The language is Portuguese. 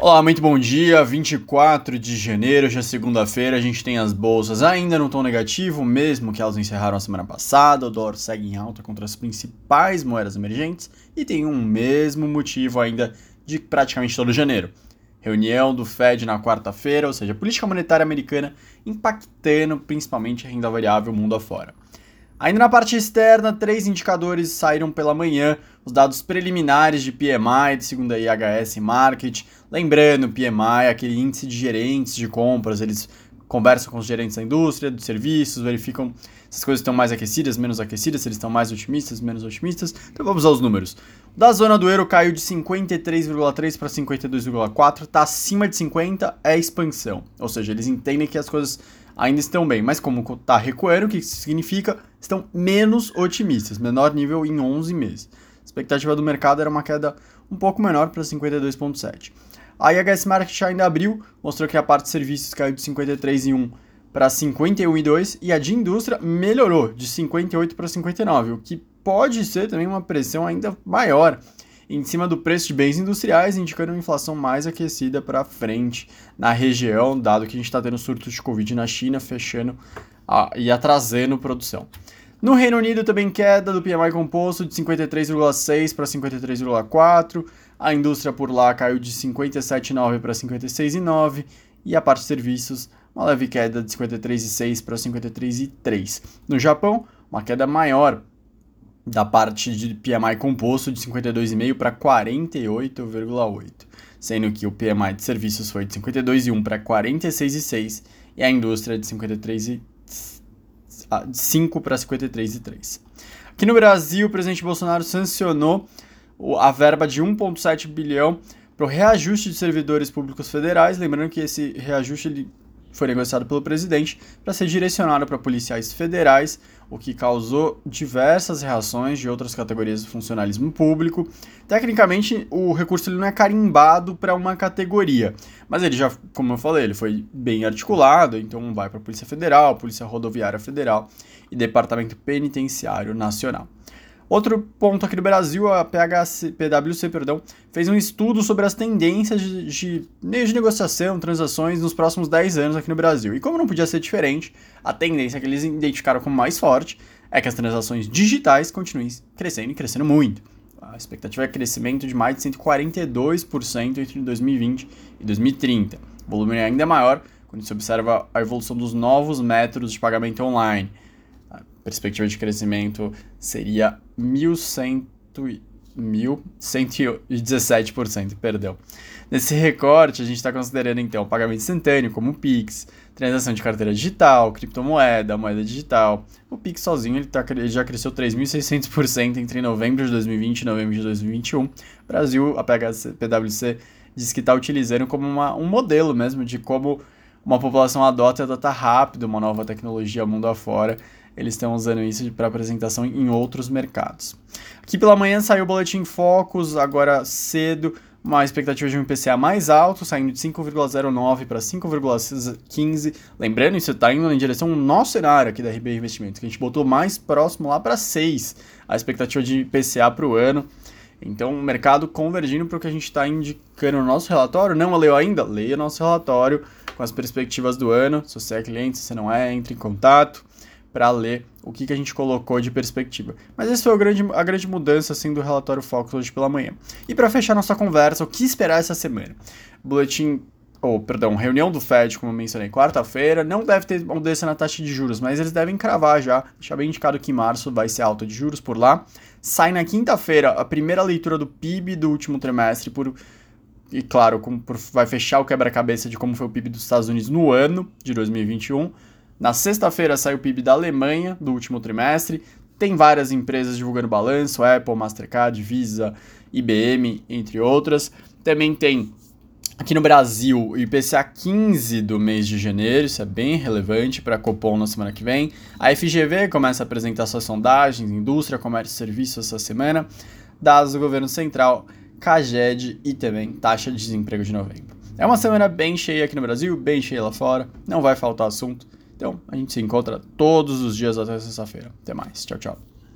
Olá, muito bom dia. 24 de janeiro, já é segunda-feira, a gente tem as bolsas ainda no tom negativo, mesmo que elas encerraram a semana passada. O dólar segue em alta contra as principais moedas emergentes e tem um mesmo motivo ainda de praticamente todo janeiro. Reunião do Fed na quarta-feira, ou seja, política monetária americana impactando principalmente a renda variável mundo afora. Ainda na parte externa, três indicadores saíram pela manhã, os dados preliminares de PMI, de segunda IHS Market. Lembrando, PMI aquele índice de gerentes de compras, eles conversam com os gerentes da indústria, dos serviços, verificam se as coisas estão mais aquecidas, menos aquecidas, se eles estão mais otimistas, menos otimistas. Então vamos aos números. Da zona do euro caiu de 53,3 para 52,4, está acima de 50 é expansão. Ou seja, eles entendem que as coisas ainda estão bem, mas como está recuando, o que significa? Estão menos otimistas, menor nível em 11 meses. A expectativa do mercado era uma queda um pouco menor para 52,7. A IHS Market ainda abriu, mostrou que a parte de serviços caiu de 53,1 para 51,2 e a de indústria melhorou de 58 para 59, o que pode ser também uma pressão ainda maior em cima do preço de bens industriais, indicando uma inflação mais aquecida para frente na região, dado que a gente está tendo surtos de Covid na China, fechando a, e atrasando produção. No Reino Unido também queda do PMI composto de 53,6 para 53,4, a indústria por lá caiu de 57,9 para 56,9 e a parte de serviços uma leve queda de 53,6 para 53,3. No Japão, uma queda maior da parte de PMI composto de 52,5 para 48,8, sendo que o PMI de serviços foi de 52,1 para 46,6 e a indústria de 53,5 para 53,3. Aqui no Brasil, o presidente Bolsonaro sancionou a verba de 1,7 bilhão para o reajuste de servidores públicos federais, lembrando que esse reajuste ele foi negociado pelo presidente para ser direcionado para policiais federais, o que causou diversas reações de outras categorias do funcionalismo público. Tecnicamente, o recurso ele não é carimbado para uma categoria, mas ele já, como eu falei, ele foi bem articulado, então vai para a Polícia Federal, Polícia Rodoviária Federal e Departamento Penitenciário Nacional. Outro ponto aqui no Brasil, a PHC, PwC perdão, fez um estudo sobre as tendências de, de de negociação, transações nos próximos 10 anos aqui no Brasil. E como não podia ser diferente, a tendência que eles identificaram como mais forte é que as transações digitais continuem crescendo e crescendo muito. A expectativa é crescimento de mais de 142% entre 2020 e 2030. O volume é ainda maior quando se observa a evolução dos novos métodos de pagamento online perspectiva de crescimento seria 1.117%, perdão. Nesse recorte, a gente está considerando então pagamento instantâneo, como o Pix, transação de carteira digital, criptomoeda, moeda digital. O Pix sozinho ele, tá, ele já cresceu 3.600% entre novembro de 2020 e novembro de 2021. O Brasil, a PwC, diz que está utilizando como uma, um modelo mesmo de como uma população adota e adota rápido uma nova tecnologia mundo afora eles estão usando isso para apresentação em outros mercados. Aqui pela manhã saiu o boletim Focus, agora cedo, uma expectativa de um IPCA mais alto, saindo de 5,09 para 5,15. Lembrando, isso está indo em direção ao nosso cenário aqui da RB Investimentos, que a gente botou mais próximo lá para 6, a expectativa de IPCA para o ano. Então, o mercado convergindo para o que a gente está indicando no nosso relatório. Não leu ainda? Leia nosso relatório com as perspectivas do ano. Se você é cliente, se você não é, entre em contato para ler o que, que a gente colocou de perspectiva. Mas essa foi a grande, a grande mudança assim, do relatório Focus hoje pela manhã. E para fechar nossa conversa, o que esperar essa semana? Boletim ou, oh, perdão, reunião do Fed, como eu mencionei, quarta-feira, não deve ter mudança na taxa de juros, mas eles devem cravar já, deixar bem indicado que em março vai ser alta de juros por lá. Sai na quinta-feira a primeira leitura do PIB do último trimestre, por, e claro, como por, vai fechar o quebra-cabeça de como foi o PIB dos Estados Unidos no ano de 2021. Na sexta-feira sai o PIB da Alemanha do último trimestre. Tem várias empresas divulgando balanço, Apple, Mastercard, Visa, IBM, entre outras. Também tem aqui no Brasil o IPCA 15 do mês de janeiro, isso é bem relevante para a Copom na semana que vem. A FGV começa a apresentar suas sondagens, indústria, comércio e serviços essa semana. Dados do governo central, CAGED e também taxa de desemprego de novembro. É uma semana bem cheia aqui no Brasil, bem cheia lá fora, não vai faltar assunto. Então, a gente se encontra todos os dias até sexta-feira. Até mais. Tchau, tchau.